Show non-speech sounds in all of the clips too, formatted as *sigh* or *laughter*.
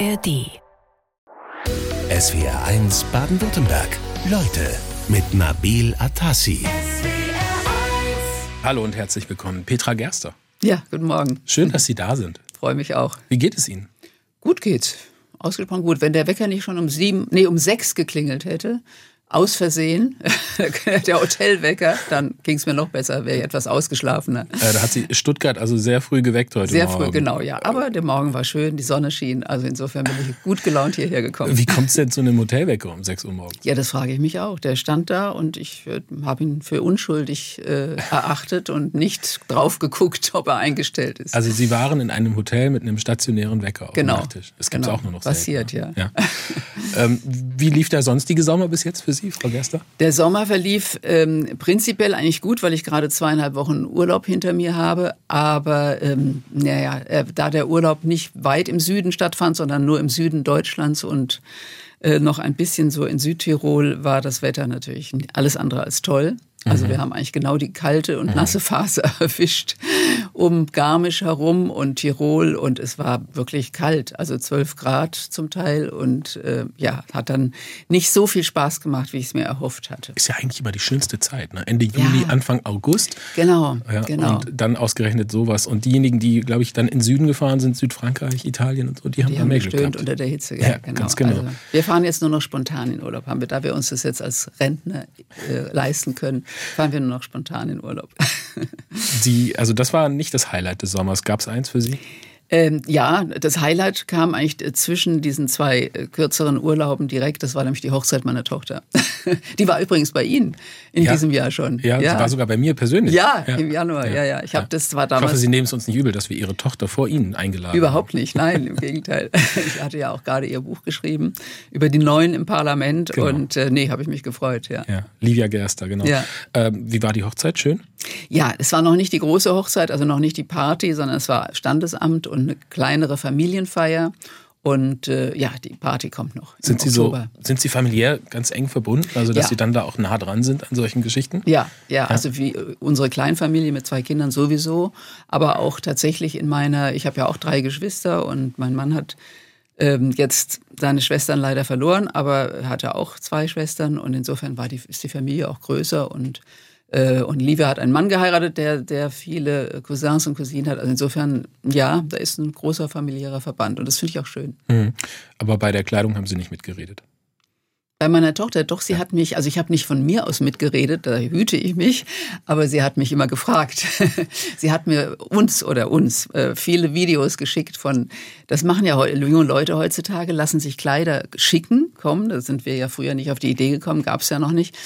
ARD. SWR 1 Baden-Württemberg. Leute mit Nabil Atassi. Hallo und herzlich willkommen, Petra Gerster. Ja, guten Morgen. Schön, dass Sie da sind. Freue mich auch. Wie geht es Ihnen? Gut geht's. Ausgesprochen gut. Wenn der Wecker nicht schon um sieben, nee, um sechs geklingelt hätte, aus Versehen, *laughs* der Hotelwecker, dann ging es mir noch besser, wäre ich etwas ausgeschlafener. Äh, da hat sie Stuttgart also sehr früh geweckt heute Sehr Morgen. früh, genau, ja. Aber der Morgen war schön, die Sonne schien, also insofern bin ich gut gelaunt hierher gekommen. Wie kommt es denn zu einem Hotelwecker um 6 Uhr morgens? Ja, das frage ich mich auch. Der stand da und ich äh, habe ihn für unschuldig äh, erachtet und nicht drauf geguckt, ob er eingestellt ist. Also Sie waren in einem Hotel mit einem stationären Wecker auf Genau. dem Nachttisch. Das gibt es Genau. auch nur noch Passiert, selten, ja. ähm, wie lief der sonstige Sommer bis jetzt für Sie, Frau Gerster? Der Sommer verlief ähm, prinzipiell eigentlich gut, weil ich gerade zweieinhalb Wochen Urlaub hinter mir habe. Aber ähm, naja, äh, da der Urlaub nicht weit im Süden stattfand, sondern nur im Süden Deutschlands und äh, noch ein bisschen so in Südtirol, war das Wetter natürlich alles andere als toll. Also wir haben eigentlich genau die kalte und nasse Phase *laughs* erwischt um Garmisch herum und Tirol und es war wirklich kalt, also 12 Grad zum Teil und äh, ja, hat dann nicht so viel Spaß gemacht, wie ich es mir erhofft hatte. Ist ja eigentlich immer die schönste Zeit. Ne? Ende Juli, Ja. Anfang August. Genau, Ja, genau. Und dann ausgerechnet sowas. Und diejenigen, die, glaube ich, dann in den Süden gefahren sind, Südfrankreich, Italien und so, die haben Die haben mehr Glück gehabt. unter der Hitze. Ja, ganz genau. Also, wir fahren jetzt nur noch spontan in Urlaub. Haben wir, da wir uns das jetzt als Rentner äh, leisten können, fahren wir nur noch spontan in Urlaub. Die, also das war nicht das Highlight des Sommers. Gab es eins für Sie? Ähm, ja, das Highlight kam eigentlich äh, zwischen diesen zwei äh, kürzeren Urlauben direkt. Das war nämlich die Hochzeit meiner Tochter. *laughs* die war übrigens bei Ihnen in Ja. diesem Jahr schon. Ja, sie war sogar bei mir persönlich. ja, im Januar. Ja, ja. Ich habe das war Ich damals hoffe, Sie nehmen es uns nicht übel, dass wir Ihre Tochter vor Ihnen eingeladen Überhaupt nicht, nein, im Gegenteil. *laughs* Ich hatte ja auch gerade ihr Buch geschrieben über die Neuen im Parlament Genau. und äh, nee, habe ich mich gefreut, ja. haben. Ja, Livia Gerster, genau. Ja. Ähm, wie war die Hochzeit? Schön? Ja, es war noch nicht die große Hochzeit, also noch nicht die Party, sondern es war Standesamt und eine kleinere Familienfeier. Und äh, ja, die Party kommt noch. Sind Sie so, Oktober. sind Sie familiär ganz eng verbunden? Also, dass Ja. Sie dann da auch nah dran sind an solchen Geschichten? Ja, ja, also wie äh, unsere Kleinfamilie mit zwei Kindern sowieso, aber auch tatsächlich in meiner, ich habe ja auch drei Geschwister und mein Mann hat ähm, jetzt seine Schwestern leider verloren, aber er hatte auch zwei Schwestern und insofern war die, ist die Familie auch größer und und Livia hat einen Mann geheiratet, der, der viele Cousins und Cousinen hat. Also insofern, ja, da ist ein großer familiärer Verband und das finde ich auch schön. Mhm. Aber bei der Kleidung haben Sie nicht mitgeredet. Bei meiner Tochter, doch, sie hat mich, also ich habe nicht von mir aus mitgeredet, da hüte ich mich, aber sie hat mich immer gefragt. *laughs* sie hat mir uns oder uns äh, viele Videos geschickt von, das machen ja junge Leute heutzutage, lassen sich Kleider schicken, kommen, da sind wir ja früher nicht auf die Idee gekommen, gab es ja noch nicht.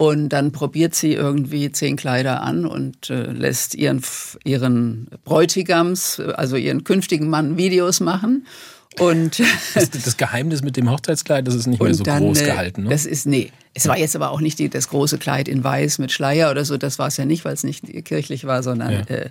Und dann probiert sie irgendwie zehn Kleider an und äh, lässt ihren, ihren Bräutigams, äh, also ihren künftigen Mann, Videos machen. Und Das, das Geheimnis mit dem Hochzeitskleid, das ist nicht mehr so groß äh, gehalten. Ne? Das ist, nee. Es war jetzt aber auch nicht die, das große Kleid in Weiß mit Schleier oder so. Das war es ja nicht, weil es nicht kirchlich war, sondern Ja. äh,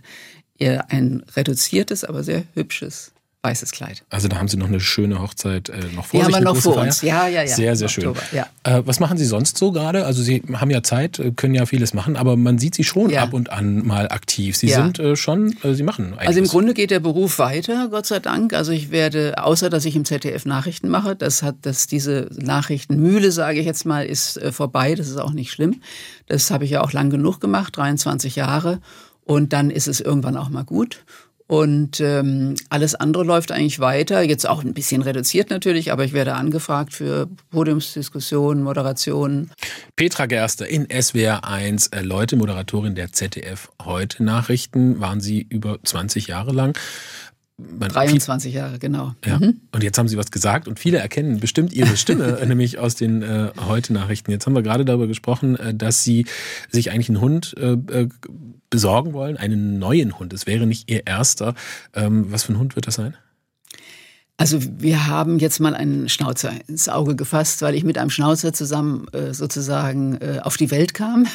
eher ein reduziertes, aber sehr hübsches weißes Kleid. Also da haben Sie noch eine schöne Hochzeit äh, noch vor Die sich. haben wir noch vor Feier. uns. Ja, ja, ja. Sehr, sehr Im schön. Oktober, ja. Äh, was machen Sie sonst so gerade? Also Sie haben ja Zeit, äh, können ja vieles machen, aber man sieht Sie schon Ja. ab und an mal aktiv. Sie Ja. sind äh, schon, äh, Sie machen einiges. Also im Grunde geht der Beruf weiter, Gott sei Dank. Also ich werde, außer dass ich im ZDF Nachrichten mache, das hat, dass diese Nachrichtenmühle, sage ich jetzt mal, ist äh, vorbei. Das ist auch nicht schlimm. Das habe ich ja auch lang genug gemacht, 23 Jahre. Und dann ist es irgendwann auch mal gut. Und ähm, alles andere läuft eigentlich weiter. Jetzt auch ein bisschen reduziert natürlich, aber ich werde angefragt für Podiumsdiskussionen, Moderationen. Petra Gerster in SWR 1, äh, Leute, Moderatorin der ZDF Heute Nachrichten, waren Sie über 20 Jahre lang. Man- 23 Jahre, genau. Ja. Und jetzt haben Sie was gesagt und viele erkennen bestimmt Ihre Stimme, *laughs* nämlich aus den äh, Heute-Nachrichten. Jetzt haben wir gerade darüber gesprochen, äh, dass Sie sich eigentlich einen Hund äh, äh, besorgen wollen, einen neuen Hund. Es wäre nicht Ihr erster. Ähm, was für ein Hund wird das sein? Also wir haben jetzt mal einen Schnauzer ins Auge gefasst, weil ich mit einem Schnauzer zusammen äh, sozusagen äh, auf die Welt kam.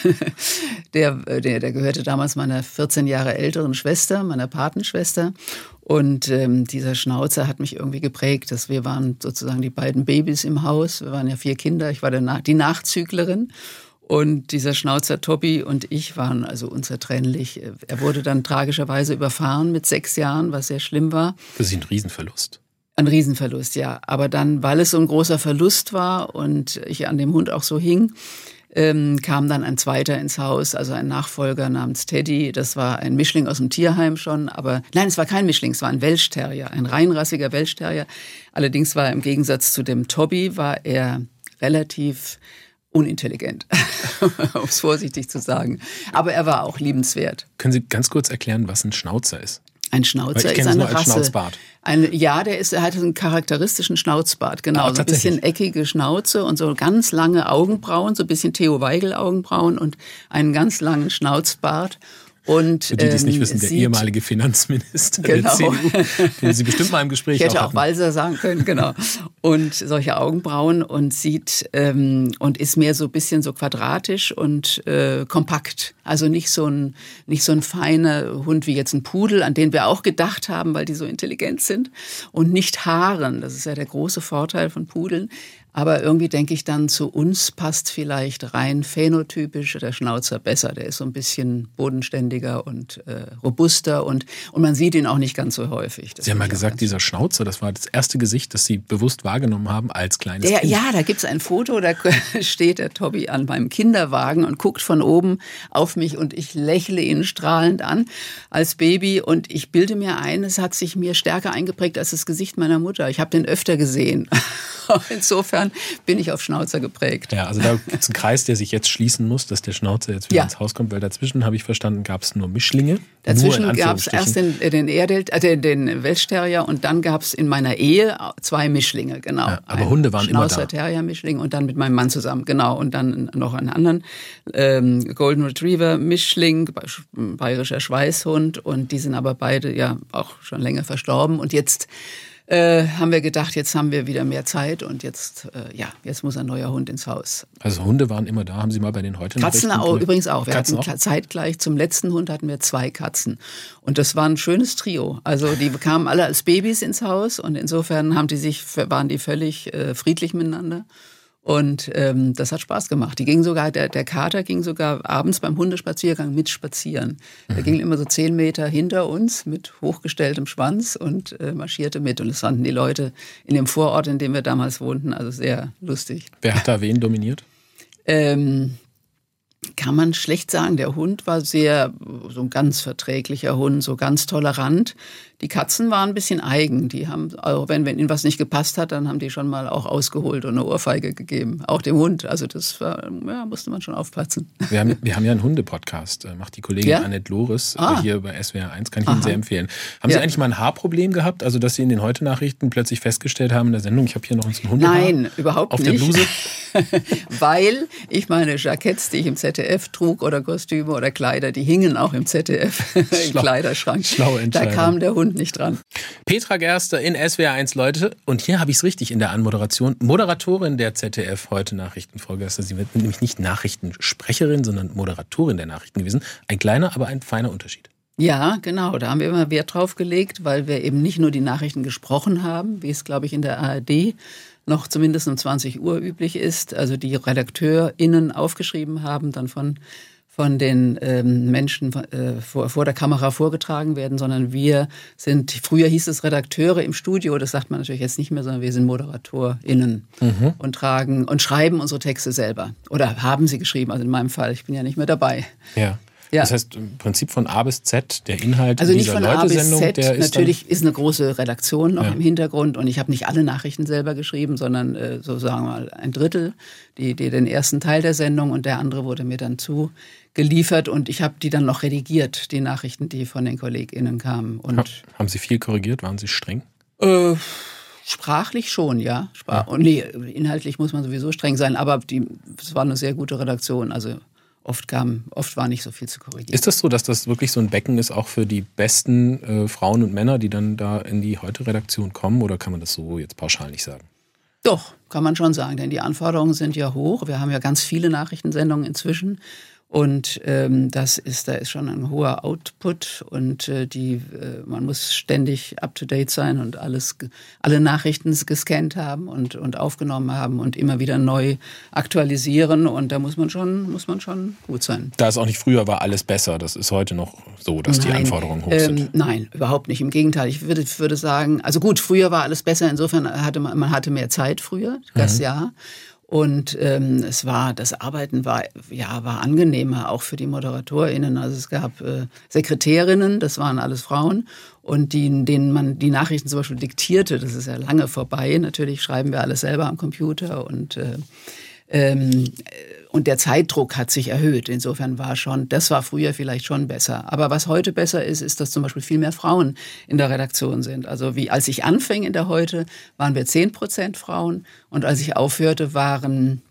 *laughs* der, äh, der, der gehörte damals meiner 14 Jahre älteren Schwester, meiner Patenschwester. Und ähm, dieser Schnauzer hat mich irgendwie geprägt. Dass wir waren sozusagen die beiden Babys im Haus. Wir waren ja vier Kinder. Ich war der Na die Nachzüglerin. Und dieser Schnauzer Tobi und ich waren also unzertrennlich. Er wurde dann tragischerweise überfahren mit sechs Jahren, was sehr schlimm war. Das ist ein Riesenverlust. Ein Riesenverlust, ja. Aber dann, weil es so ein großer Verlust war und ich an dem Hund auch so hing, ähm, kam dann ein zweiter ins Haus, also ein Nachfolger namens Teddy. Das war ein Mischling aus dem Tierheim schon, aber nein, es war kein Mischling, es war ein Welschterrier, ein reinrassiger Welschterrier. Allerdings war er im Gegensatz zu dem Toby, war er relativ unintelligent, *laughs* um es vorsichtig zu sagen. Aber er war auch liebenswert. Können Sie ganz kurz erklären, was ein Schnauzer ist? Ein Schnauzer ist eine Rasse. Schnauzbart. Ein, ja, der ist, er hat einen charakteristischen Schnauzbart, genau. Ah, so ein bisschen eckige Schnauze und so ganz lange Augenbrauen, so ein bisschen Theo Weigel Augenbrauen und einen ganz langen Schnauzbart. Und, Für die, die es nicht ähm, wissen, der ehemalige Finanzminister genau. der CDU, den Sie bestimmt mal im Gespräch Ich hätte auch, auch Walser sagen können, genau. Und solche Augenbrauen und sieht ähm, und ist mehr so ein bisschen so quadratisch und äh, kompakt. Also nicht so ein nicht so ein feiner Hund wie jetzt ein Pudel, an den wir auch gedacht haben, weil die so intelligent sind und nicht Haaren. Das ist ja der große Vorteil von Pudeln. Aber irgendwie denke ich dann, zu uns passt vielleicht rein phänotypisch der Schnauzer besser. Der ist so ein bisschen bodenständiger und äh, robuster und, und man sieht ihn auch nicht ganz so häufig. Das Sie haben mal gesagt, dieser Schnauzer, das war das erste Gesicht, das Sie bewusst wahrgenommen haben als kleines der, Kind. Ja, da gibt's ein Foto, da *laughs* steht der Tobi an meinem Kinderwagen und guckt von oben auf mich und ich lächle ihn strahlend an als Baby und ich bilde mir ein, es hat sich mir stärker eingeprägt als das Gesicht meiner Mutter. Ich habe den öfter gesehen. *laughs* Insofern bin ich auf Schnauzer geprägt. Ja, also da gibt es einen Kreis, der sich jetzt schließen muss, dass der Schnauzer jetzt wieder ja. ins Haus kommt, weil dazwischen, habe ich verstanden, gab es nur Mischlinge. Dazwischen gab es erst den, äh, den, Erdel, äh, den, den Welschterrier und dann gab es in meiner Ehe zwei Mischlinge, genau. Ja, aber Ein Hunde waren immer da. Schnauzer Terrier Mischling und dann mit meinem Mann zusammen, genau. Und dann noch einen anderen ähm, Golden Retriever Mischling, bayerischer Schweißhund und die sind aber beide ja auch schon länger verstorben und jetzt äh, haben wir gedacht, jetzt haben wir wieder mehr Zeit und jetzt, äh, ja, jetzt muss ein neuer Hund ins Haus. Also Hunde waren immer da, haben Sie mal bei den heute Katzen auch, übrigens auch. Wir Katzen hatten auch? zeitgleich zum letzten Hund hatten wir zwei Katzen und das war ein schönes Trio. Also die kamen alle als Babys ins Haus und insofern haben die sich waren die völlig äh, friedlich miteinander. Und ähm, das hat Spaß gemacht. Die ging sogar, der, der Kater ging sogar abends beim Hundespaziergang mit spazieren. Mhm. Der ging immer so zehn Meter hinter uns mit hochgestelltem Schwanz und äh, marschierte mit. Und das fanden die Leute in dem Vorort, in dem wir damals wohnten, also sehr lustig. Wer hat da wen dominiert? Ähm, kann man schlecht sagen. Der Hund war sehr, so ein ganz verträglicher Hund, so ganz tolerant. Die Katzen waren ein bisschen eigen. Die haben, auch wenn, wenn ihnen was nicht gepasst hat, dann haben die schon mal auch ausgeholt und eine Ohrfeige gegeben. Auch dem Hund. Also das war, ja, musste man schon aufpassen. Wir haben, wir haben ja einen Hundepodcast. Äh, macht die Kollegin ja? Annette Loris äh, ah. hier bei SWR 1. Kann ich Aha. Ihnen sehr empfehlen. Haben ja. Sie eigentlich mal ein Haarproblem gehabt? Also, dass Sie in den Heute-Nachrichten plötzlich festgestellt haben in der Sendung, ich habe hier noch einen Hundehaar Nein, überhaupt auf nicht. der Bluse? *laughs* Weil ich meine Jacketts, die ich im ZDF trug oder Kostüme oder Kleider, die hingen auch im ZDF *laughs* im Kleiderschrank. Schlau da kam der Hund nicht dran. Petra Gerster in SWR1 Leute. Und hier habe ich es richtig in der Anmoderation. Moderatorin der ZDF heute Nachrichtenfolge. Sie wird nämlich nicht Nachrichtensprecherin, sondern Moderatorin der Nachrichten gewesen. Ein kleiner, aber ein feiner Unterschied. Ja, genau. Da haben wir immer Wert drauf gelegt, weil wir eben nicht nur die Nachrichten gesprochen haben, wie es, glaube ich, in der ARD noch zumindest um 20 Uhr üblich ist. Also die RedakteurInnen aufgeschrieben haben, dann von von den ähm, Menschen äh, vor, vor der Kamera vorgetragen werden, sondern wir sind, früher hieß es Redakteure im Studio, das sagt man natürlich jetzt nicht mehr, sondern wir sind ModeratorInnen mhm. und tragen und schreiben unsere Texte selber. Oder haben sie geschrieben, also in meinem Fall, ich bin ja nicht mehr dabei. Ja. Ja. Das heißt im Prinzip von A bis Z der Inhalt also dieser nicht von A bis Z, der ist natürlich ist eine große Redaktion noch ja. im Hintergrund und ich habe nicht alle Nachrichten selber geschrieben, sondern äh, so sagen wir mal ein Drittel, die, die den ersten Teil der Sendung und der andere wurde mir dann zugeliefert und ich habe die dann noch redigiert, die Nachrichten, die von den KollegInnen kamen. Und ha haben Sie viel korrigiert? Waren Sie streng? Äh, Sprachlich schon, ja. Sprach ja. Und nee, inhaltlich muss man sowieso streng sein, aber es war eine sehr gute Redaktion. Also oft kam, oft war nicht so viel zu korrigieren. Ist das so, dass das wirklich so ein Becken ist, auch für die besten äh, Frauen und Männer, die dann da in die Heute-Redaktion kommen, oder kann man das so jetzt pauschal nicht sagen? Doch, kann man schon sagen, denn die Anforderungen sind ja hoch. Wir haben ja ganz viele Nachrichtensendungen inzwischen. Und ähm, das ist, da ist schon ein hoher Output und äh, die, äh, man muss ständig up to date sein und alles, alle Nachrichten gescannt haben und, und aufgenommen haben und immer wieder neu aktualisieren. Und da muss man schon, muss man schon gut sein. Da es auch nicht früher war alles besser, das ist heute noch so, dass nein, die Anforderungen hoch sind. Ähm, nein, überhaupt nicht. Im Gegenteil, ich würde, würde sagen, also gut, früher war alles besser. Insofern hatte man, man hatte mehr Zeit früher, das mhm. Jahr. Und ähm, es war, das Arbeiten war, ja, war angenehmer, auch für die ModeratorInnen. Also es gab äh, Sekretärinnen, das waren alles Frauen, und die, denen man die Nachrichten zum Beispiel diktierte. Das ist ja lange vorbei. Natürlich schreiben wir alles selber am Computer und äh, ähm, und der Zeitdruck hat sich erhöht. Insofern war schon, das war früher vielleicht schon besser. Aber was heute besser ist, ist, dass zum Beispiel viel mehr Frauen in der Redaktion sind. Also wie als ich anfing in der Heute, waren wir 10 Prozent Frauen. Und als ich aufhörte, waren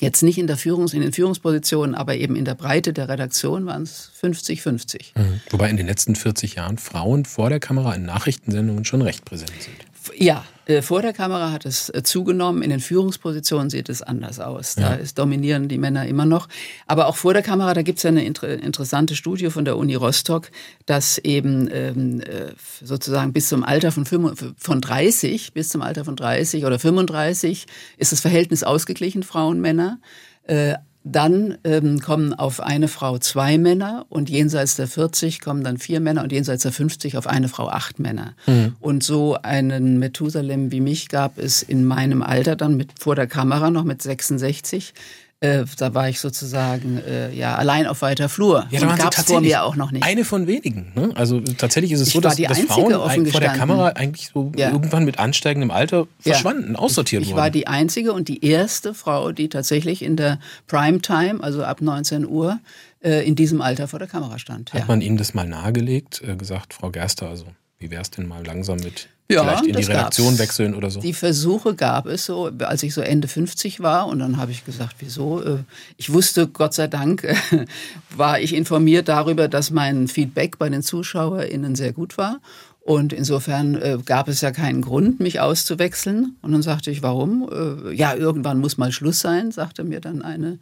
jetzt nicht in der Führungs-, in den Führungspositionen, aber eben in der Breite der Redaktion waren es 50-50. Mhm. Wobei in den letzten 40 Jahren Frauen vor der Kamera in Nachrichtensendungen schon recht präsent sind. Ja, äh, vor der Kamera hat es äh, zugenommen, in den Führungspositionen sieht es anders aus. Da ja. dominieren die Männer immer noch. Aber auch vor der Kamera, da gibt es ja eine inter interessante Studie von der Uni Rostock, dass eben ähm, äh, sozusagen bis zum Alter von, 5, von 30, bis zum Alter von 30 oder 35 ist das Verhältnis ausgeglichen, Frauen, Männer. Äh, dann ähm, kommen auf eine Frau zwei Männer und jenseits der 40 kommen dann vier Männer und jenseits der 50 auf eine Frau acht Männer. Mhm. Und so einen Methusalem wie mich gab es in meinem Alter dann mit vor der Kamera noch mit 66 äh, da war ich sozusagen äh, ja allein auf weiter Flur. Ja, da gab es vor mir auch noch nicht. Eine von wenigen. Ne? Also tatsächlich ist es ich so, dass, dass Frauen vor der Kamera eigentlich so ja. irgendwann mit ansteigendem Alter verschwanden, ja. aussortiert ich wurden. Ich war die einzige und die erste Frau, die tatsächlich in der Primetime, also ab 19 Uhr, äh, in diesem Alter vor der Kamera stand. Hat ja. man Ihnen das mal nahegelegt, äh, gesagt, Frau Gerster, also wie wäre es denn mal langsam mit ja, vielleicht in die Redaktion gab's. wechseln oder so? Die Versuche gab es so, als ich so Ende 50 war. Und dann habe ich gesagt, wieso? Äh, ich wusste, Gott sei Dank, *laughs* war ich informiert darüber, dass mein Feedback bei den ZuschauerInnen sehr gut war. Und insofern äh, gab es ja keinen Grund, mich auszuwechseln. Und dann sagte ich, warum? Äh, ja, irgendwann muss mal Schluss sein, sagte mir dann eine,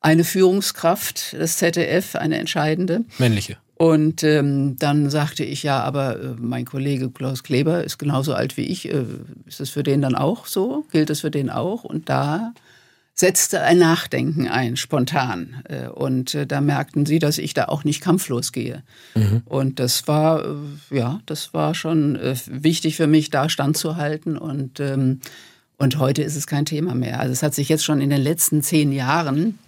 eine Führungskraft des ZDF, eine entscheidende. Männliche. Und ähm, dann sagte ich, ja, aber äh, mein Kollege Klaus Kleber ist genauso alt wie ich. Äh, ist das für den dann auch so? Gilt das für den auch? Und da setzte ein Nachdenken ein, spontan. Äh, und äh, da merkten sie, dass ich da auch nicht kampflos gehe. Mhm. Und das war, äh, ja, das war schon äh, wichtig für mich, da standzuhalten. Und, ähm, und heute ist es kein Thema mehr. Also es hat sich jetzt schon in den letzten zehn Jahren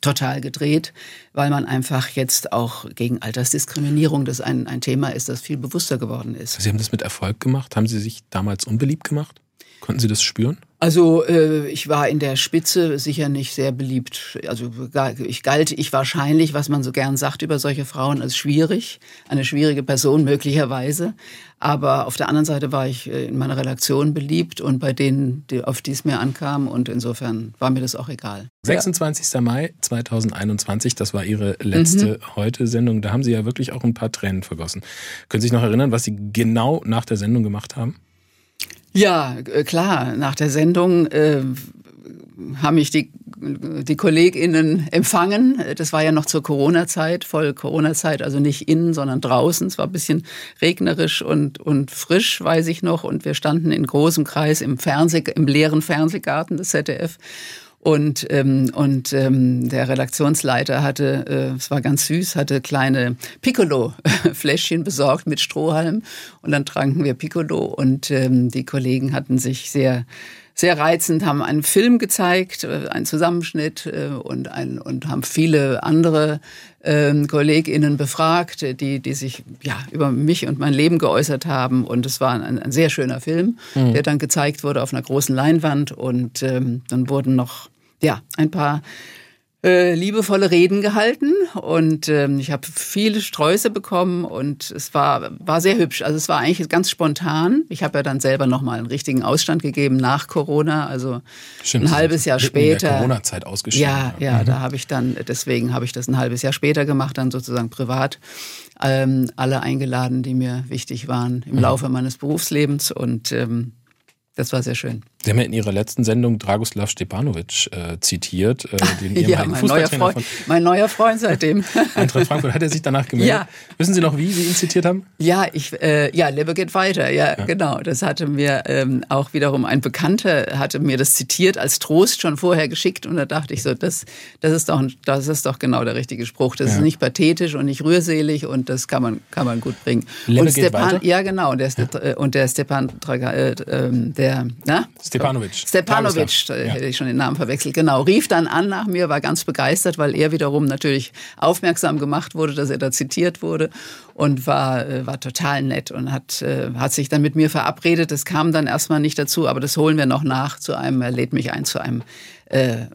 total gedreht, weil man einfach jetzt auch gegen Altersdiskriminierung, das ein, ein Thema ist, das viel bewusster geworden ist. Sie haben das mit Erfolg gemacht. Haben Sie sich damals unbeliebt gemacht? Konnten Sie das spüren? Also äh, ich war in der Spitze sicher nicht sehr beliebt. Also ich galt ich wahrscheinlich, was man so gern sagt über solche Frauen, als schwierig, eine schwierige Person möglicherweise. Aber auf der anderen Seite war ich äh, in meiner Redaktion beliebt und bei denen, die, auf die es mir ankam und insofern war mir das auch egal. 26. Ja. Mai 2021, das war Ihre letzte mhm. Heute-Sendung. Da haben Sie ja wirklich auch ein paar Tränen vergossen. Können Sie sich noch erinnern, was Sie genau nach der Sendung gemacht haben? Ja, äh, klar. Nach der Sendung äh, haben mich die, die KollegInnen empfangen. Das war ja noch zur Corona-Zeit, voll Corona-Zeit, also nicht innen, sondern draußen. Es war ein bisschen regnerisch und, und frisch, weiß ich noch. Und wir standen in großem Kreis im Fernseh, im leeren Fernsehgarten des ZDF und, ähm, und ähm, der Redaktionsleiter hatte, äh, es war ganz süß, hatte kleine Piccolo-Fläschchen *laughs* besorgt mit Strohhalm. Und dann tranken wir Piccolo und ähm, die Kollegen hatten sich sehr sehr reizend, haben einen Film gezeigt, äh, einen Zusammenschnitt äh, und, ein, und haben viele andere ähm, KollegInnen befragt, die, die sich ja, über mich und mein Leben geäußert haben. Und es war ein, ein sehr schöner Film, mhm. der dann gezeigt wurde auf einer großen Leinwand. Und ähm, dann wurden noch ja, ein paar äh, liebevolle Reden gehalten und ähm, ich habe viele Sträuße bekommen und es war war sehr hübsch. Also es war eigentlich ganz spontan. Ich habe ja dann selber noch mal einen richtigen Ausstand gegeben nach Corona, also Stimmt, ein halbes Jahr später. In der Corona-Zeit ausgeschrieben. Ja, ja, mhm. da habe ich dann deswegen habe ich das ein halbes Jahr später gemacht, dann sozusagen privat. Ähm, alle eingeladen, die mir wichtig waren im mhm. Laufe meines Berufslebens und ähm, das war sehr schön. Sie haben ja in Ihrer letzten Sendung Dragoslav Stepanovic äh, zitiert, äh, den *laughs* ja, mein neuer, Freund, von mein neuer Freund seitdem. *laughs* Eintracht Frankfurt. Hat er sich danach gemeldet? Ja. Wissen Sie noch, wie Sie ihn zitiert haben? Ja, ich, äh, ja, Lebe geht weiter. Ja, ja, genau. Das hatte mir ähm, auch wiederum ein Bekannter hatte mir das zitiert als Trost schon vorher geschickt und da dachte ich so, das, das ist doch, das ist doch genau der richtige Spruch. Das ja. ist nicht pathetisch und nicht rührselig und das kann man, kann man gut bringen. Lebe und geht weiter? Ja, genau. Und der, ja. und der Stepan, äh, ähm, der, na? Stepanovic. Stepanovic, äh, hätte ich schon den Namen verwechselt, genau, rief dann an nach mir, war ganz begeistert, weil er wiederum natürlich aufmerksam gemacht wurde, dass er da zitiert wurde und war, äh, war total nett und hat, äh, hat sich dann mit mir verabredet. Das kam dann erstmal nicht dazu, aber das holen wir noch nach zu einem, er lädt mich ein zu einem äh,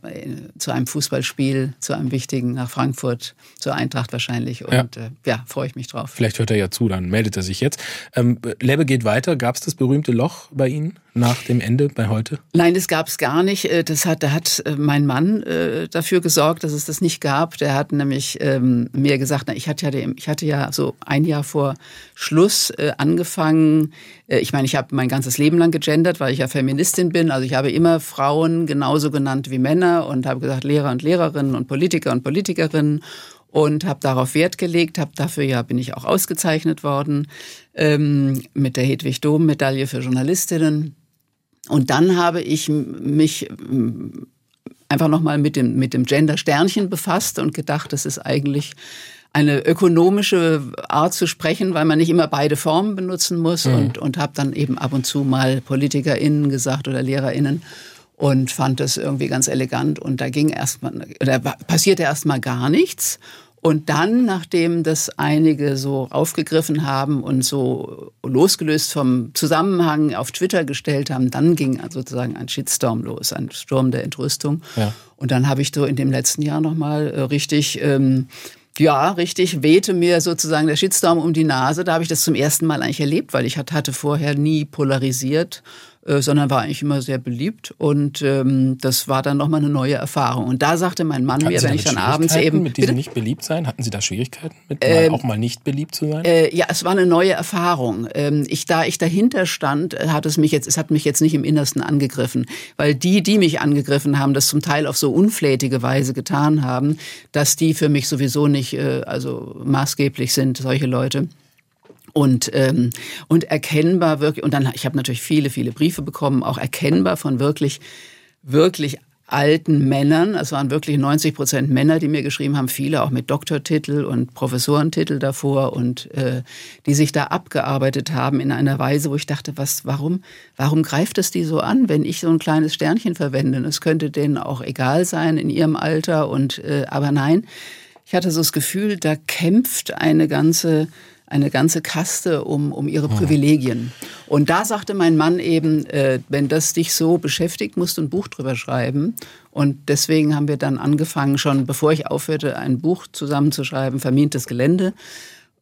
zu einem Fußballspiel, zu einem wichtigen nach Frankfurt, zur Eintracht wahrscheinlich. Und ja, äh, ja freue ich mich drauf. Vielleicht hört er ja zu, dann meldet er sich jetzt. Ähm, Lebbe geht weiter. Gab es das berühmte Loch bei Ihnen nach dem Ende bei heute? Nein, das gab es gar nicht. Äh, das hat, da hat äh, mein Mann äh, dafür gesorgt, dass es das nicht gab. Der hat nämlich ähm, mir gesagt, na, ich hatte ja, ich hatte ja so ein Jahr vor Schluss angefangen. Äh, ich meine, ich habe mein ganzes Leben lang gegendert, weil ich ja Feministin bin. Also ich habe immer Frauen genauso genannt wie Männer und habe gesagt Lehrer und Lehrerinnen und Politiker und Politikerinnen und habe darauf Wert gelegt, habe dafür ja bin ich auch ausgezeichnet worden ähm, mit der Hedwig Dom Medaille für Journalistinnen. Und dann habe ich mich einfach nochmal mit dem, mit dem Gender-Sternchen befasst und gedacht, das ist eigentlich eine ökonomische Art zu sprechen, weil man nicht immer beide Formen benutzen muss mhm. und, und habe dann eben ab und zu mal PolitikerInnen gesagt oder LehrerInnen und fand das irgendwie ganz elegant und da ging erstmal, da passierte erstmal gar nichts und dann, nachdem das einige so aufgegriffen haben und so losgelöst vom Zusammenhang auf Twitter gestellt haben, dann ging sozusagen ein Shitstorm los, ein Sturm der Entrüstung. Ja. Und dann habe ich so in dem letzten Jahr nochmal äh, richtig... Ähm, ja, richtig, wehte mir sozusagen der Shitstorm um die Nase. Da habe ich das zum ersten Mal eigentlich erlebt, weil ich hatte vorher nie polarisiert äh, sondern war eigentlich immer sehr beliebt. Und ähm, das war dann nochmal eine neue Erfahrung. Und da sagte mein Mann mir, wenn ich dann abends eben. Mit diesem nicht beliebt sein? Hatten Sie da Schwierigkeiten mit ähm, mal auch mal nicht beliebt zu sein? Äh, ja, es war eine neue Erfahrung. Ähm, ich, da ich dahinter stand, äh, hat es mich jetzt, es hat mich jetzt nicht im Innersten angegriffen. Weil die, die mich angegriffen haben, das zum Teil auf so unflätige Weise getan haben, dass die für mich sowieso nicht äh, also maßgeblich sind, solche Leute und ähm, und erkennbar wirklich und dann ich habe natürlich viele viele Briefe bekommen auch erkennbar von wirklich wirklich alten Männern. Es waren wirklich 90 Prozent Männer die mir geschrieben haben viele auch mit Doktortitel und Professorentitel davor und äh, die sich da abgearbeitet haben in einer Weise wo ich dachte was warum warum greift es die so an wenn ich so ein kleines Sternchen verwende? Es könnte denen auch egal sein in ihrem Alter und äh, aber nein ich hatte so das Gefühl da kämpft eine ganze eine ganze Kaste um, um ihre ah. Privilegien. Und da sagte mein Mann eben, äh, wenn das dich so beschäftigt, musst du ein Buch drüber schreiben. Und deswegen haben wir dann angefangen, schon bevor ich aufhörte, ein Buch zusammenzuschreiben, Vermintes Gelände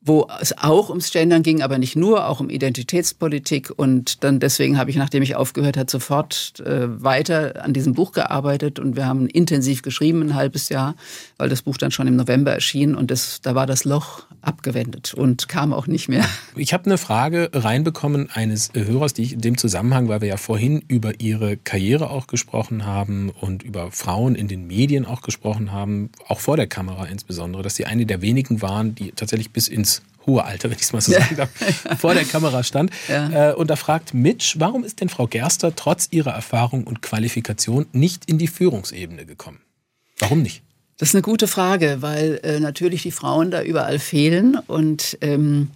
wo es auch ums Gendern ging, aber nicht nur, auch um Identitätspolitik. Und dann deswegen habe ich, nachdem ich aufgehört hat, sofort äh, weiter an diesem Buch gearbeitet und wir haben intensiv geschrieben, ein halbes Jahr, weil das Buch dann schon im November erschien und das, da war das Loch abgewendet und kam auch nicht mehr. Ich habe eine Frage reinbekommen eines Hörers, die ich in dem Zusammenhang, weil wir ja vorhin über ihre Karriere auch gesprochen haben und über Frauen in den Medien auch gesprochen haben, auch vor der Kamera insbesondere, dass sie eine der wenigen waren, die tatsächlich bis ins hohe Alter, wenn ich es mal so sagen darf, *laughs* vor der Kamera stand. Ja. Äh, und da fragt Mitch, warum ist denn Frau Gerster trotz ihrer Erfahrung und Qualifikation nicht in die Führungsebene gekommen? Warum nicht? Das ist eine gute Frage, weil äh, natürlich die Frauen da überall fehlen und ähm,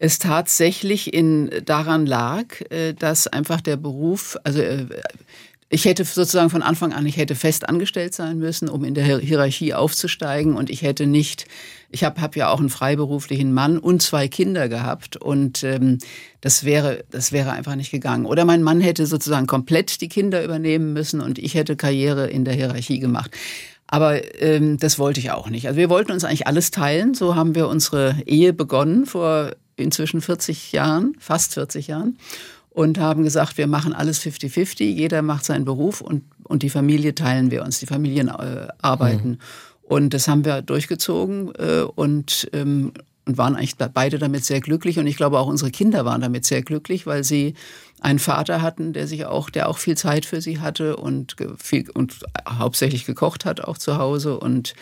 es tatsächlich in, daran lag, äh, dass einfach der Beruf, also äh, ich hätte sozusagen von Anfang an, ich hätte fest angestellt sein müssen, um in der Hierarchie aufzusteigen und ich hätte nicht ich habe hab ja auch einen freiberuflichen Mann und zwei Kinder gehabt und ähm, das wäre das wäre einfach nicht gegangen. Oder mein Mann hätte sozusagen komplett die Kinder übernehmen müssen und ich hätte Karriere in der Hierarchie gemacht. Aber ähm, das wollte ich auch nicht. Also wir wollten uns eigentlich alles teilen. So haben wir unsere Ehe begonnen vor inzwischen 40 Jahren, fast 40 Jahren und haben gesagt, wir machen alles 50-50, jeder macht seinen Beruf und, und die Familie teilen wir uns, die Familien äh, arbeiten. Mhm. Und das haben wir durchgezogen. Äh, und ähm, und waren eigentlich beide damit sehr glücklich. Und ich glaube auch unsere Kinder waren damit sehr glücklich, weil sie einen Vater hatten, der sich auch, der auch viel Zeit für sie hatte und viel und hauptsächlich gekocht hat auch zu Hause und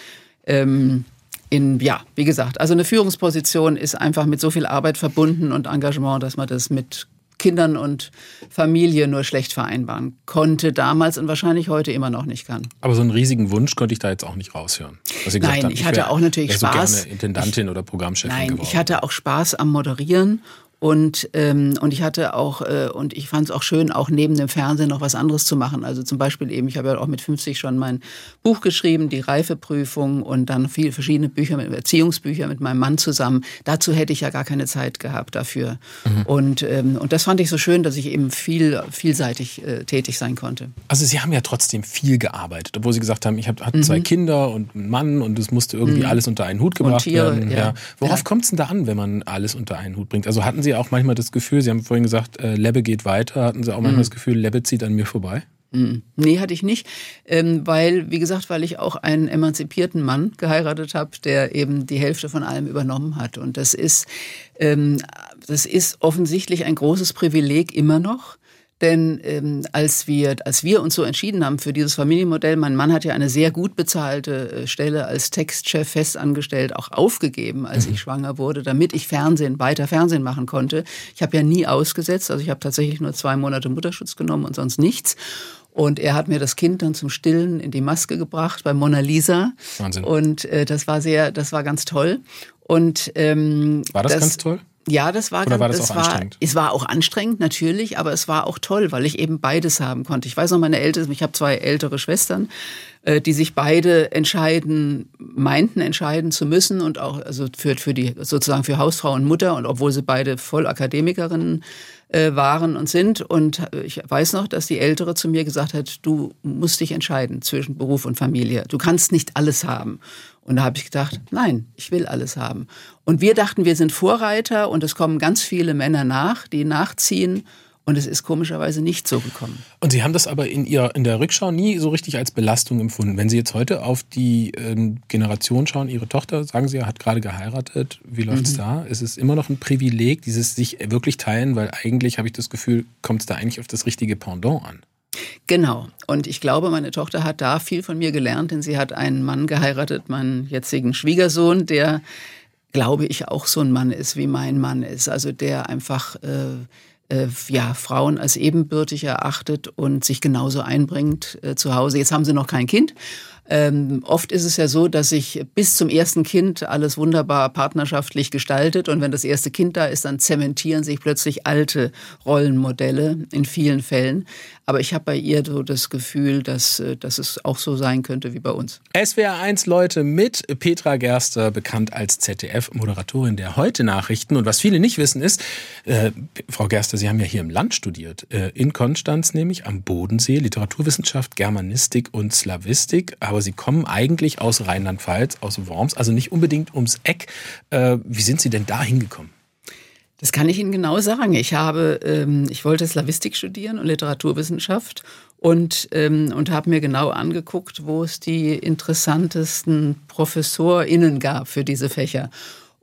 ähm, in, ja, wie gesagt, also eine Führungsposition ist einfach mit so viel Arbeit verbunden und Engagement, dass man das mit Kindern und Familie nur schlecht vereinbaren konnte damals und wahrscheinlich heute immer noch nicht kann. Aber so einen riesigen Wunsch konnte ich da jetzt auch nicht raushören. Nein, haben, ich, ich hatte wär, auch natürlich Spaß. So gerne Intendantin ich, oder Programmchefin Nein, geworden. ich hatte auch Spaß am Moderieren und, ähm, und ich hatte auch, äh, und ich fand es auch schön, auch neben dem Fernsehen noch was anderes zu machen. Also zum Beispiel eben, ich habe ja auch mit 50 schon mein Buch geschrieben, die Reifeprüfung und dann viele verschiedene Bücher, mit, Erziehungsbücher mit meinem Mann zusammen. Dazu hätte ich ja gar keine Zeit gehabt dafür. Mhm. Und, ähm, und das fand ich so schön, dass ich eben viel, vielseitig äh, tätig sein konnte. Also Sie haben ja trotzdem viel gearbeitet, obwohl Sie gesagt haben, ich hatte mhm. zwei Kinder und einen Mann und es musste irgendwie mhm. alles unter einen Hut gebracht Tiere, werden. Ja. Ja. Worauf ja. kommt es denn da an, wenn man alles unter einen Hut bringt? Also hatten Sie auch manchmal das Gefühl, Sie haben vorhin gesagt, äh, Lebbe geht weiter. Hatten Sie auch manchmal mhm. das Gefühl, Lebbe zieht an mir vorbei? Mhm. Nee, hatte ich nicht, ähm, weil, wie gesagt, weil ich auch einen emanzipierten Mann geheiratet habe, der eben die Hälfte von allem übernommen hat. Und das ist, ähm, das ist offensichtlich ein großes Privileg immer noch. Denn ähm, als, wir, als wir uns so entschieden haben für dieses Familienmodell, mein Mann hat ja eine sehr gut bezahlte äh, Stelle als Textchef festangestellt auch aufgegeben, als mhm. ich schwanger wurde, damit ich Fernsehen, weiter Fernsehen machen konnte. Ich habe ja nie ausgesetzt, also ich habe tatsächlich nur zwei Monate Mutterschutz genommen und sonst nichts. Und er hat mir das Kind dann zum Stillen in die Maske gebracht bei Mona Lisa. Wahnsinn. Und äh, das war sehr, das war ganz toll. Und ähm, war das, das ganz toll? Ja, das war, Oder war das, das auch war, anstrengend? Es war auch anstrengend, natürlich, aber es war auch toll, weil ich eben beides haben konnte. Ich weiß noch, meine Älteste, ich habe zwei ältere Schwestern, äh, die sich beide entscheiden, meinten entscheiden zu müssen und auch also für, für die sozusagen für Hausfrau und Mutter und obwohl sie beide Vollakademikerinnen äh, waren und sind. Und ich weiß noch, dass die Ältere zu mir gesagt hat, du musst dich entscheiden zwischen Beruf und Familie. Du kannst nicht alles haben. Und da habe ich gedacht, nein, ich will alles haben. Und wir dachten, wir sind Vorreiter und es kommen ganz viele Männer nach, die nachziehen. Und es ist komischerweise nicht so gekommen. Und Sie haben das aber in, Ihrer, in der Rückschau nie so richtig als Belastung empfunden. Wenn Sie jetzt heute auf die ähm, Generation schauen, Ihre Tochter, sagen Sie, hat gerade geheiratet. Wie läuft's mhm. da? Ist es immer noch ein Privileg, dieses sich wirklich teilen? Weil eigentlich habe ich das Gefühl, kommt es da eigentlich auf das richtige Pendant an. Genau. Und ich glaube, meine Tochter hat da viel von mir gelernt, denn sie hat einen Mann geheiratet, meinen jetzigen Schwiegersohn, der, glaube ich, auch so ein Mann ist, wie mein Mann ist. Also der einfach äh, äh, ja, Frauen als ebenbürtig erachtet und sich genauso einbringt äh, zu Hause. Jetzt haben sie noch kein Kind. Ähm, oft ist es ja so, dass sich bis zum ersten Kind alles wunderbar partnerschaftlich gestaltet und wenn das erste Kind da ist, dann zementieren sich plötzlich alte Rollenmodelle in vielen Fällen. Aber ich habe bei ihr so das Gefühl, dass, äh, dass es auch so sein könnte wie bei uns. SWR 1 Leute mit Petra Gerster, bekannt als ZDF-Moderatorin der Heute-Nachrichten. Und was viele nicht wissen ist, äh, Frau Gerster, Sie haben ja hier im Land studiert. Äh, in Konstanz nämlich, am Bodensee, Literaturwissenschaft, Germanistik und Slavistik. Aber Sie kommen eigentlich aus Rheinland-Pfalz, aus Worms, also nicht unbedingt ums Eck. Äh, wie sind Sie denn da hingekommen? Das kann ich Ihnen genau sagen. Ich habe, ähm, ich wollte Slavistik studieren und Literaturwissenschaft und, ähm, und habe mir genau angeguckt, wo es die interessantesten ProfessorInnen gab für diese Fächer.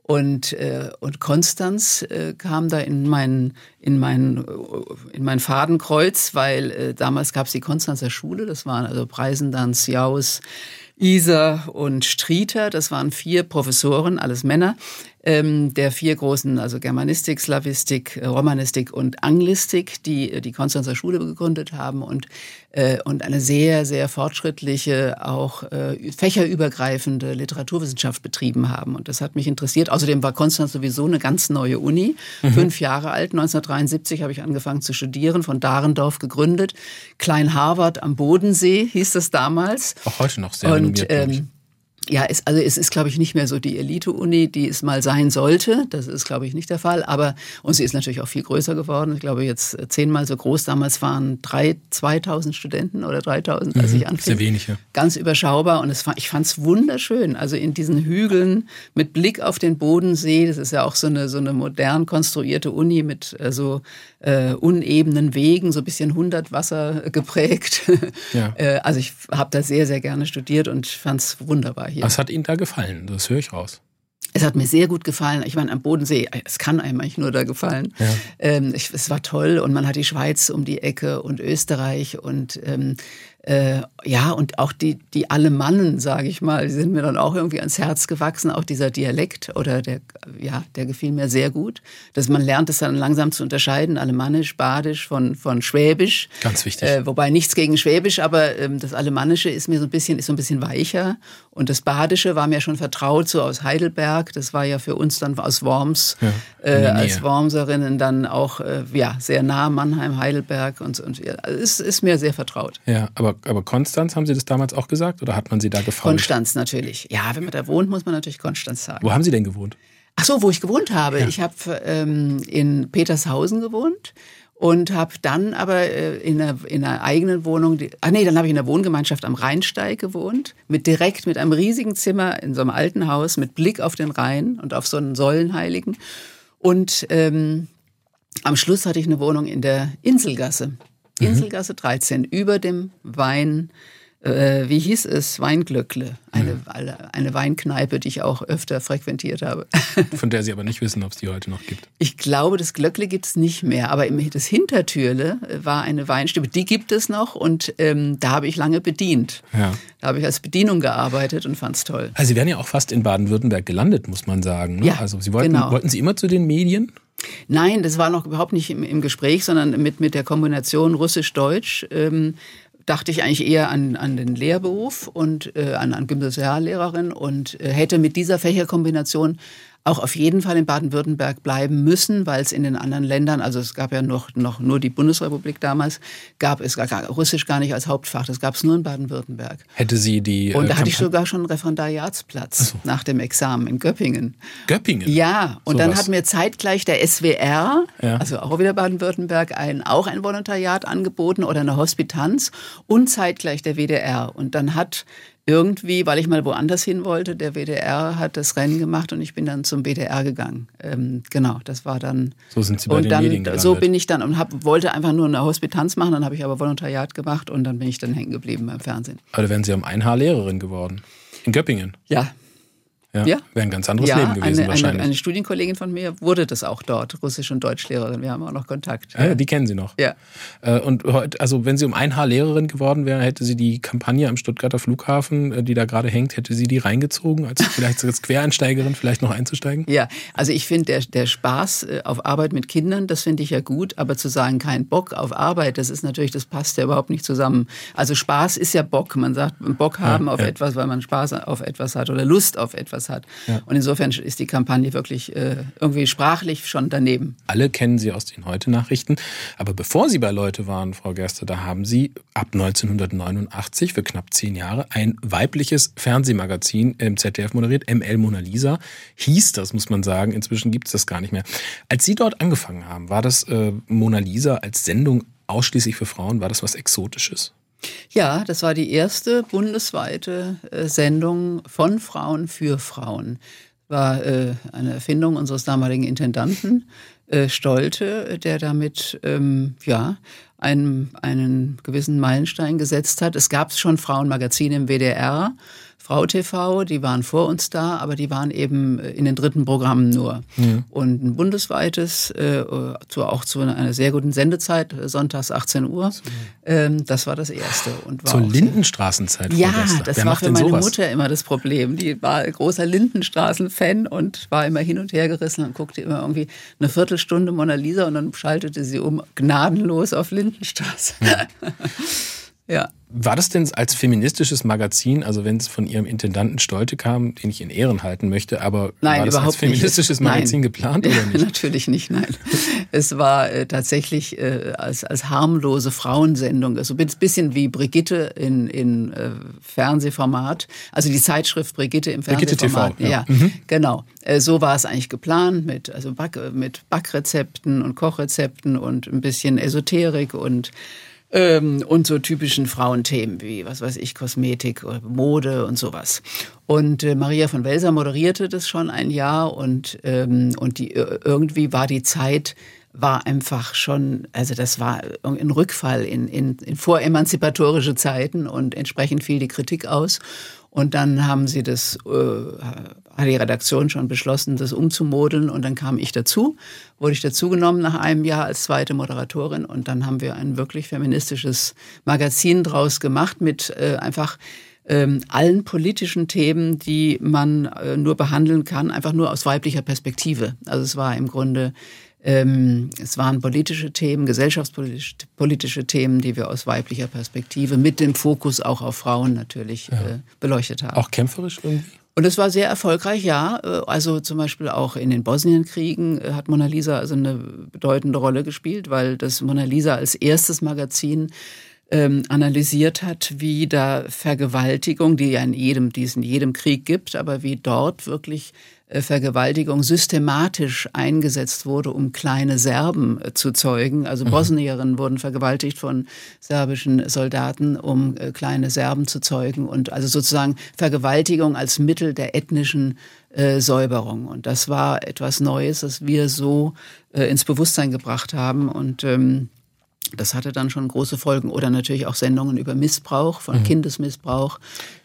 Und, äh, und Konstanz äh, kam da in mein, in, mein, in mein Fadenkreuz, weil äh, damals gab es die Konstanzer Schule, das waren also Preisendanz, Jaus, Iser und Strieter, das waren vier Professoren, alles Männer, ähm, der vier großen, also Germanistik, Slavistik, äh, Romanistik und Anglistik, die äh, die Konstanzer Schule gegründet haben und, äh, und eine sehr, sehr fortschrittliche, auch äh, fächerübergreifende Literaturwissenschaft betrieben haben. Und das hat mich interessiert. Außerdem war Konstanz sowieso eine ganz neue Uni, mhm. fünf Jahre alt. 1973 habe ich angefangen zu studieren, von Dahrendorf gegründet. Klein Harvard am Bodensee hieß das damals. Auch heute noch sehr und, ähm, ja, es, also es ist, glaube ich, nicht mehr so die Elite-Uni, die es mal sein sollte. Das ist, glaube ich, nicht der Fall. Aber und sie ist natürlich auch viel größer geworden. Ich glaube, jetzt zehnmal so groß. Damals waren drei, 2000 Studenten oder 3000, als mhm, ich anfing. Sehr wenig, ja. Ganz überschaubar. Und es, ich fand es wunderschön. Also in diesen Hügeln mit Blick auf den Bodensee. Das ist ja auch so eine, so eine modern konstruierte Uni mit äh, so äh, unebenen Wegen, so ein bisschen Hundertwasser geprägt. Ja. *laughs* äh, also ich habe da sehr, sehr gerne studiert und fand es wunderbar hier. Was hat Ihnen da gefallen? Das höre ich raus. Es hat mir sehr gut gefallen. Ich meine, am Bodensee, es kann einem eigentlich nur da gefallen. Ja. Ähm, ich, es war toll und man hat die Schweiz um die Ecke und Österreich und ähm, äh, ja, und auch die, die Alemannen, sage ich mal, die sind mir dann auch irgendwie ans Herz gewachsen. Auch dieser Dialekt oder der, ja, der gefiel mir sehr gut. Dass man lernt es dann langsam zu unterscheiden, Alemannisch, Badisch von, von Schwäbisch. Ganz wichtig. Äh, wobei nichts gegen Schwäbisch, aber ähm, das Alemannische ist mir so ein bisschen, ist so ein bisschen weicher. Und das Badische war mir schon vertraut, so aus Heidelberg. Das war ja für uns dann aus Worms, ja, äh, als Wormserinnen dann auch, äh, ja, sehr nah Mannheim, Heidelberg und, und ja, es ist, ist mir sehr vertraut. Ja, aber aber, Konstanz, haben Sie das damals auch gesagt oder hat man Sie da gefragt? Konstanz natürlich. Ja, wenn man da wohnt, muss man natürlich Konstanz sagen. Wo haben Sie denn gewohnt? Ach so, wo ich gewohnt habe. Ja. Ich habe ähm, in Petershausen gewohnt und habe dann aber äh, in, einer, in einer eigenen Wohnung, die, ach nee, dann habe ich in einer Wohngemeinschaft am Rheinsteig gewohnt, mit direkt mit einem riesigen Zimmer in so einem alten Haus mit Blick auf den Rhein und auf so einen Säulenheiligen. Und ähm, am Schluss hatte ich eine Wohnung in der Inselgasse. Mhm. Inselgasse 13, über dem Wein, äh, wie hieß es, Weinglöckle, eine, eine Weinkneipe, die ich auch öfter frequentiert habe. *laughs* Von der Sie aber nicht wissen, ob es die heute noch gibt. Ich glaube, das Glöckle gibt es nicht mehr, aber das Hintertürle war eine Weinstube, die gibt es noch und ähm, da habe ich lange bedient. Ja. Da habe ich als Bedienung gearbeitet und fand es toll. Also Sie wären ja auch fast in Baden-Württemberg gelandet, muss man sagen. Ne? Ja, also Sie wollten, genau. wollten Sie immer zu den Medien? Nein, das war noch überhaupt nicht im, im Gespräch, sondern mit, mit der Kombination Russisch-Deutsch. Ähm, dachte ich eigentlich eher an, an den Lehrberuf und äh, an, an Gymnasiallehrerin und äh, hätte mit dieser Fächerkombination auch auf jeden Fall in Baden-Württemberg bleiben müssen, weil es in den anderen Ländern, also es gab ja noch, noch nur die Bundesrepublik damals, gab es gar, Russisch gar nicht als Hauptfach, das gab es nur in Baden-Württemberg. Hätte sie die. Äh, und da hatte ich sogar schon einen Referendariatsplatz so. nach dem Examen in Göppingen. Göppingen? Ja, und so dann was. hat mir zeitgleich der SWR, ja. also auch wieder Baden-Württemberg, ein, auch ein Volontariat angeboten oder eine Hospitanz und zeitgleich der WDR. Und dann hat irgendwie, weil ich mal woanders hin wollte, der WDR hat das Rennen gemacht und ich bin dann zum WDR gegangen. Ähm, genau, das war dann. So sind Sie bei und den dann, Medien gelandet. So bin ich dann und hab, wollte einfach nur eine Hospitanz machen, dann habe ich aber Volontariat gemacht und dann bin ich dann hängen geblieben beim Fernsehen. Da wären Sie ein Haar Lehrerin geworden. In Göppingen. Ja, ja, ja. Wäre ein ganz anderes ja, Leben gewesen eine, wahrscheinlich. Eine, eine Studienkollegin von mir wurde das auch dort, Russisch- und Deutschlehrerin. Wir haben auch noch Kontakt. Ah, ja, die kennen Sie noch. Ja. Äh, und heute, also wenn sie um ein Haar Lehrerin geworden wäre, hätte sie die Kampagne am Stuttgarter Flughafen, äh, die da gerade hängt, hätte sie die reingezogen, als vielleicht als Quereinsteigerin vielleicht noch einzusteigen? Ja, also ich finde der, der Spaß äh, auf Arbeit mit Kindern, das finde ich ja gut, aber zu sagen, kein Bock auf Arbeit, das ist natürlich, das passt ja überhaupt nicht zusammen. Also Spaß ist ja Bock. Man sagt, Bock haben ja, auf etwas, weil man Spaß auf etwas hat oder Lust auf etwas hat. Und insofern ist die Kampagne wirklich äh, irgendwie sprachlich schon daneben. Alle kennen Sie aus den Heute-Nachrichten. Aber bevor Sie bei Leute waren, Frau Gerster, da haben Sie ab 1989 für knapp zehn Jahre ein weibliches Fernsehmagazin im ZDF moderiert, ML Mona Lisa. Hieß das, muss man sagen. Inzwischen gibt es das gar nicht mehr. Als Sie dort angefangen haben, war das äh, Mona Lisa als Sendung ausschließlich für Frauen? War das was Exotisches? Ja, das war die erste bundesweite äh, Sendung von Frauen für Frauen. War äh, eine Erfindung unseres damaligen Intendanten äh, Stolte, der damit ähm, ja einen, einen gewissen Meilenstein gesetzt hat. Es gab schon Frauenmagazine im WDR, Frau TV, die waren vor uns da, aber die waren eben äh, in den dritten Programmen nur. Ja. Und ein bundesweites, äh, zu, auch zu einer sehr guten Sendezeit, äh, sonntags 18 Uhr, ähm, das war das erste. Und war Zur Lindenstraßenzeit. Ja, das Wer war für meine sowas? Mutter immer das Problem. Die war großer Lindenstraßen-Fan und war immer hin und her gerissen und guckte immer irgendwie eine Viertelstunde Mona Lisa und dann schaltete sie um gnadenlos auf Lindenstraße. Ja. *laughs* ja. War das denn als feministisches Magazin, also wenn es von Ihrem Intendanten Stolte kam, den ich in Ehren halten möchte, aber nein, war das als feministisches nicht. Magazin nein. geplant oder nicht? *laughs* Natürlich nicht, nein. Es war äh, tatsächlich äh, als, als harmlose Frauensendung, also ein bisschen wie Brigitte in, in äh, Fernsehformat, also die Zeitschrift Brigitte im Fernsehformat. Brigitte TV, ja, ja mhm. genau. Äh, so war es eigentlich geplant mit, also Back, mit Backrezepten und Kochrezepten und ein bisschen Esoterik und ähm, und so typischen Frauenthemen wie, was weiß ich, Kosmetik, Mode und sowas. Und äh, Maria von Welser moderierte das schon ein Jahr und, ähm, und die, äh, irgendwie war die Zeit war einfach schon, also das war ein Rückfall in, in, in voremanzipatorische Zeiten und entsprechend fiel die Kritik aus. Und dann haben sie das, äh, hat die Redaktion schon beschlossen, das umzumodeln. Und dann kam ich dazu, wurde ich dazugenommen nach einem Jahr als zweite Moderatorin. Und dann haben wir ein wirklich feministisches Magazin draus gemacht mit äh, einfach ähm, allen politischen Themen, die man äh, nur behandeln kann, einfach nur aus weiblicher Perspektive. Also es war im Grunde ähm, es waren politische Themen, gesellschaftspolitische Themen, die wir aus weiblicher Perspektive mit dem Fokus auch auf Frauen natürlich ja. äh, beleuchtet haben. Auch kämpferisch irgendwie? Und es war sehr erfolgreich, ja. Äh, also zum Beispiel auch in den Bosnienkriegen äh, hat Mona Lisa also eine bedeutende Rolle gespielt, weil das Mona Lisa als erstes Magazin ähm, analysiert hat, wie da Vergewaltigung, die ja in jedem, die es in jedem Krieg gibt, aber wie dort wirklich Vergewaltigung systematisch eingesetzt wurde, um kleine Serben äh, zu zeugen. Also mhm. Bosnierinnen wurden vergewaltigt von serbischen Soldaten, um äh, kleine Serben zu zeugen. Und also sozusagen Vergewaltigung als Mittel der ethnischen äh, Säuberung. Und das war etwas Neues, das wir so äh, ins Bewusstsein gebracht haben. Und ähm, das hatte dann schon große Folgen. Oder natürlich auch Sendungen über Missbrauch, von mhm. Kindesmissbrauch,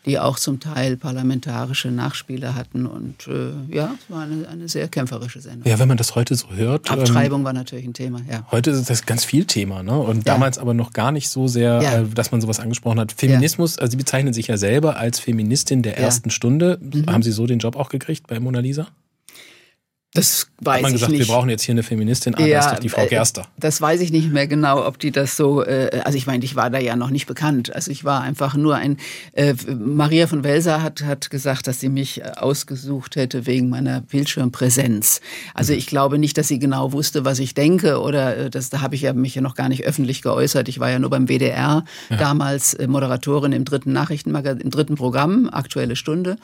die auch zum Teil parlamentarische Nachspiele hatten. Und äh, ja, es war eine, eine sehr kämpferische Sendung. Ja, wenn man das heute so hört. Ähm, Abtreibung ähm, war natürlich ein Thema, ja. Heute ist das ganz viel Thema, ne? Und ja. damals aber noch gar nicht so sehr, ja. äh, dass man sowas angesprochen hat. Feminismus, ja. also Sie bezeichnen sich ja selber als Feministin der ersten Stunde. Mhm. Haben Sie so den Job auch gekriegt bei Mona Lisa? Das weiß Hat man gesagt, ich nicht. wir brauchen jetzt hier eine Feministin, ah, ja, das ist doch die Frau äh, Gerster. Das weiß ich nicht mehr genau, ob die das so, äh, also ich meine, ich war da ja noch nicht bekannt. Also ich war einfach nur ein, äh, Maria von Welser hat, hat gesagt, dass sie mich äh, ausgesucht hätte wegen meiner Bildschirmpräsenz. Also mhm. ich glaube nicht, dass sie genau wusste, was ich denke oder äh, das, da habe ich ja mich ja noch gar nicht öffentlich geäußert. Ich war ja nur beim WDR, ja. damals Moderatorin im dritten Nachrichtenmagazin, im dritten Programm, Aktuelle Stunde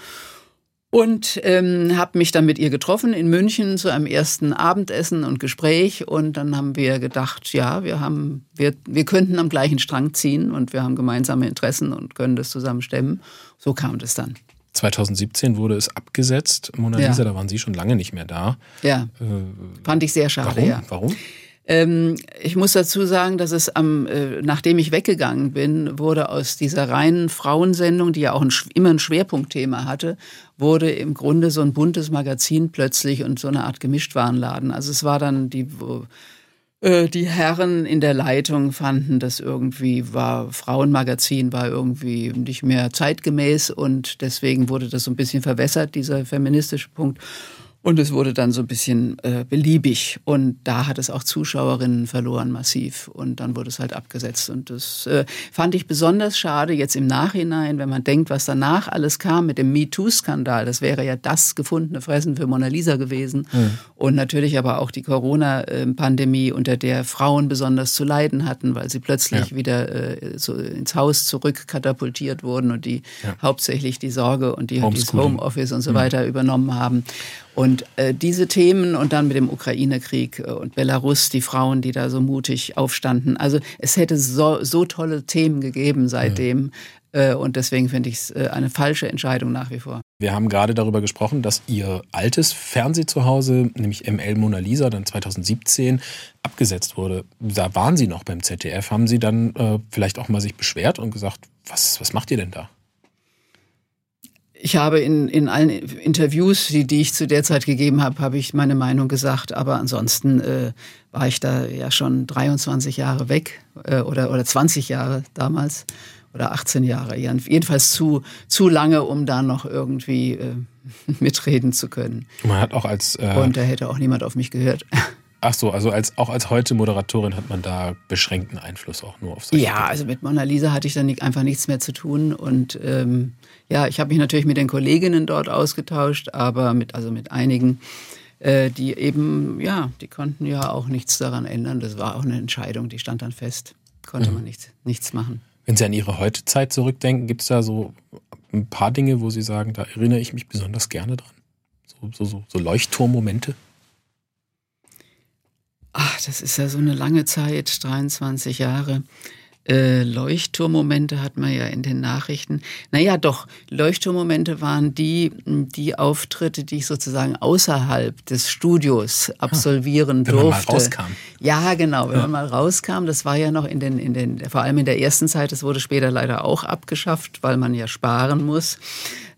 und ähm, habe mich dann mit ihr getroffen in München zu einem ersten Abendessen und Gespräch und dann haben wir gedacht, ja, wir haben wir wir könnten am gleichen Strang ziehen und wir haben gemeinsame Interessen und können das zusammen stemmen. So kam das dann. 2017 wurde es abgesetzt. Mona Lisa, ja. da waren Sie schon lange nicht mehr da. Ja. Äh, Fand ich sehr schade, warum? ja. Warum? Ähm, ich muss dazu sagen, dass es am, äh, nachdem ich weggegangen bin, wurde aus dieser reinen Frauensendung, die ja auch ein, immer ein Schwerpunktthema hatte, wurde im Grunde so ein buntes Magazin plötzlich und so eine Art Gemischtwarenladen. Also es war dann die, äh, die Herren in der Leitung fanden, das irgendwie war, Frauenmagazin war irgendwie nicht mehr zeitgemäß und deswegen wurde das so ein bisschen verwässert, dieser feministische Punkt. Und es wurde dann so ein bisschen äh, beliebig. Und da hat es auch Zuschauerinnen verloren, massiv. Und dann wurde es halt abgesetzt. Und das äh, fand ich besonders schade jetzt im Nachhinein, wenn man denkt, was danach alles kam mit dem MeToo-Skandal. Das wäre ja das gefundene Fressen für Mona Lisa gewesen. Mhm. Und natürlich aber auch die Corona-Pandemie, unter der Frauen besonders zu leiden hatten, weil sie plötzlich ja. wieder äh, so ins Haus zurückkatapultiert wurden und die ja. hauptsächlich die Sorge und die, das Homeoffice und so mhm. weiter übernommen haben. Und äh, diese Themen und dann mit dem Ukraine-Krieg äh, und Belarus, die Frauen, die da so mutig aufstanden. Also es hätte so, so tolle Themen gegeben seitdem. Ja. Äh, und deswegen finde ich es äh, eine falsche Entscheidung nach wie vor. Wir haben gerade darüber gesprochen, dass Ihr altes Fernsehzuhause, nämlich ML Mona Lisa, dann 2017 abgesetzt wurde. Da waren Sie noch beim ZDF. Haben Sie dann vielleicht auch mal sich beschwert und gesagt, was, was macht ihr denn da? Ich habe in, in allen Interviews, die, die ich zu der Zeit gegeben habe, habe ich meine Meinung gesagt. Aber ansonsten äh, war ich da ja schon 23 Jahre weg äh, oder, oder 20 Jahre damals oder 18 Jahre. Jedenfalls zu, zu lange, um da noch irgendwie äh, *laughs* mitreden zu können. Man hat auch als äh und da hätte auch niemand auf mich gehört. Ach so, also als, auch als heute Moderatorin hat man da beschränkten Einfluss auch nur auf solche Ja, Dinge. also mit Mona Lisa hatte ich dann einfach nichts mehr zu tun. Und ähm, ja, ich habe mich natürlich mit den Kolleginnen dort ausgetauscht, aber mit, also mit einigen, äh, die eben, ja, die konnten ja auch nichts daran ändern. Das war auch eine Entscheidung, die stand dann fest. Konnte mhm. man nichts, nichts machen. Wenn Sie an Ihre Heutezeit zurückdenken, gibt es da so ein paar Dinge, wo Sie sagen, da erinnere ich mich besonders gerne dran? So, so, so, so Leuchtturmmomente? Ach, das ist ja so eine lange Zeit, 23 Jahre. Äh, Leuchtturmmomente hat man ja in den Nachrichten. Naja, doch, Leuchtturmmomente waren die, die Auftritte, die ich sozusagen außerhalb des Studios absolvieren wenn durfte. Man mal rauskam. Ja, genau, wenn ja. man mal rauskam. Das war ja noch in den, in den, vor allem in der ersten Zeit, das wurde später leider auch abgeschafft, weil man ja sparen muss.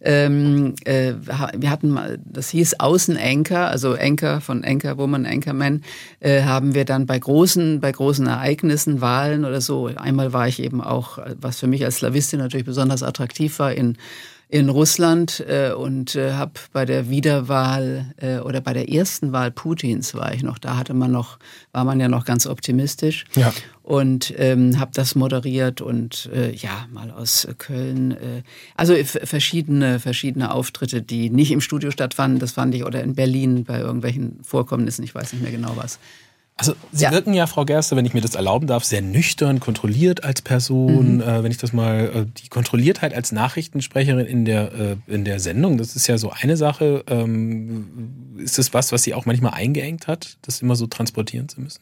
Ähm, äh, wir hatten mal, das hieß Außenanker, also Anchor von Anchor Woman, Anchorman, äh, haben wir dann bei großen, bei großen Ereignissen, Wahlen oder so. Einmal war ich eben auch, was für mich als Slawistin natürlich besonders attraktiv war, in in Russland äh, und äh, habe bei der Wiederwahl äh, oder bei der ersten Wahl Putins war ich noch. Da hatte man noch, war man ja noch ganz optimistisch. Ja. Und ähm, habe das moderiert und äh, ja mal aus Köln. Äh, also verschiedene verschiedene Auftritte, die nicht im Studio stattfanden. Das fand ich oder in Berlin bei irgendwelchen Vorkommnissen. Ich weiß nicht mehr genau was. Also Sie ja. wirken ja, Frau Gerster, wenn ich mir das erlauben darf, sehr nüchtern, kontrolliert als Person. Mhm. Äh, wenn ich das mal, äh, die Kontrolliertheit als Nachrichtensprecherin in der, äh, in der Sendung, das ist ja so eine Sache. Ähm, ist das was, was Sie auch manchmal eingeengt hat, das immer so transportieren zu müssen?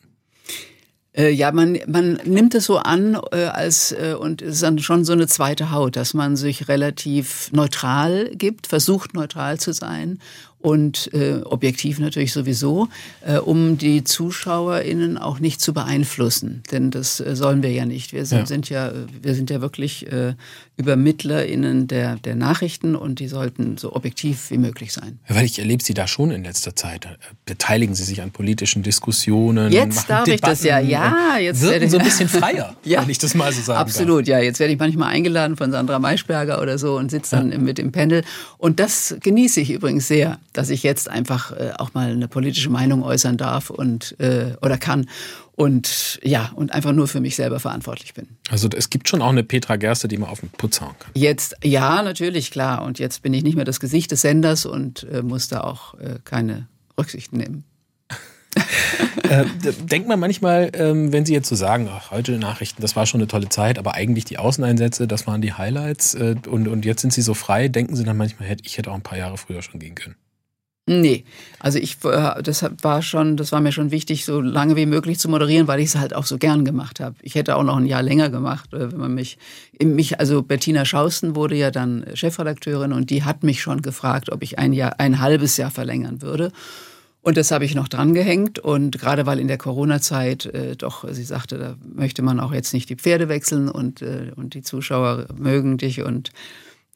Äh, ja, man, man nimmt es so an äh, als äh, und es ist dann schon so eine zweite Haut, dass man sich relativ neutral gibt, versucht neutral zu sein und äh, objektiv natürlich sowieso, äh, um die ZuschauerInnen auch nicht zu beeinflussen. Denn das äh, sollen wir ja nicht. Wir sind ja, sind ja, wir sind ja wirklich äh, ÜbermittlerInnen der, der Nachrichten und die sollten so objektiv wie möglich sein. Ja, weil ich erlebe Sie da schon in letzter Zeit. Äh, beteiligen Sie sich an politischen Diskussionen? Jetzt darf Debatten, ich das ja, ja. Jetzt wirken so ein *laughs* bisschen freier, ja, wenn ich das mal so sagen Absolut, darf. ja. Jetzt werde ich manchmal eingeladen von Sandra Maischberger oder so und sitze dann ja. mit dem Panel. Und das genieße ich übrigens sehr dass ich jetzt einfach äh, auch mal eine politische Meinung äußern darf und äh, oder kann und ja und einfach nur für mich selber verantwortlich bin. Also es gibt schon auch eine Petra Gerste, die man auf den Putz hauen kann. Jetzt ja natürlich klar und jetzt bin ich nicht mehr das Gesicht des Senders und äh, muss da auch äh, keine Rücksicht nehmen. *laughs* äh, denkt man manchmal, ähm, wenn Sie jetzt so sagen, ach, heute Nachrichten, das war schon eine tolle Zeit, aber eigentlich die Außeneinsätze, das waren die Highlights äh, und, und jetzt sind Sie so frei, denken Sie dann manchmal, ich hätte auch ein paar Jahre früher schon gehen können. Nee, also ich, äh, das war schon, das war mir schon wichtig, so lange wie möglich zu moderieren, weil ich es halt auch so gern gemacht habe. Ich hätte auch noch ein Jahr länger gemacht, äh, wenn man mich, mich, also Bettina Schausten wurde ja dann Chefredakteurin und die hat mich schon gefragt, ob ich ein Jahr, ein halbes Jahr verlängern würde. Und das habe ich noch dran gehängt. Und gerade weil in der Corona-Zeit äh, doch, sie sagte, da möchte man auch jetzt nicht die Pferde wechseln und, äh, und die Zuschauer mögen dich und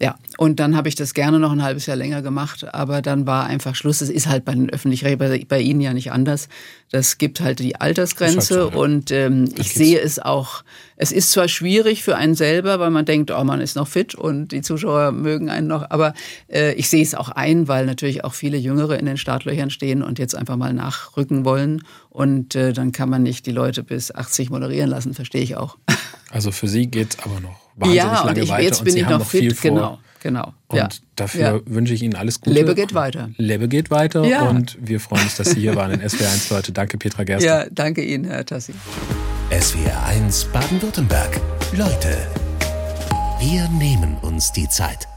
ja, und dann habe ich das gerne noch ein halbes Jahr länger gemacht, aber dann war einfach Schluss. Es ist halt bei den öffentlich bei, bei Ihnen ja nicht anders. Das gibt halt die Altersgrenze halt so, ja. und ähm, ich sehe es auch. Es ist zwar schwierig für einen selber, weil man denkt, oh, man ist noch fit und die Zuschauer mögen einen noch, aber äh, ich sehe es auch ein, weil natürlich auch viele Jüngere in den Startlöchern stehen und jetzt einfach mal nachrücken wollen und äh, dann kann man nicht die Leute bis 80 moderieren lassen, verstehe ich auch. *laughs* Also für Sie geht es aber noch wahnsinnig ja, lange ich, weiter jetzt bin und Sie ich haben noch, noch fit, viel vor. Genau, genau. Und ja. dafür ja. wünsche ich Ihnen alles Gute. Lebe geht weiter. Lebe geht weiter Ja. und wir freuen uns, dass Sie hier waren in SWR1 Leute. Danke Petra Gerster. Ja, danke Ihnen, Herr Tassi. SWR1 Baden-Württemberg. Leute, wir nehmen uns die Zeit.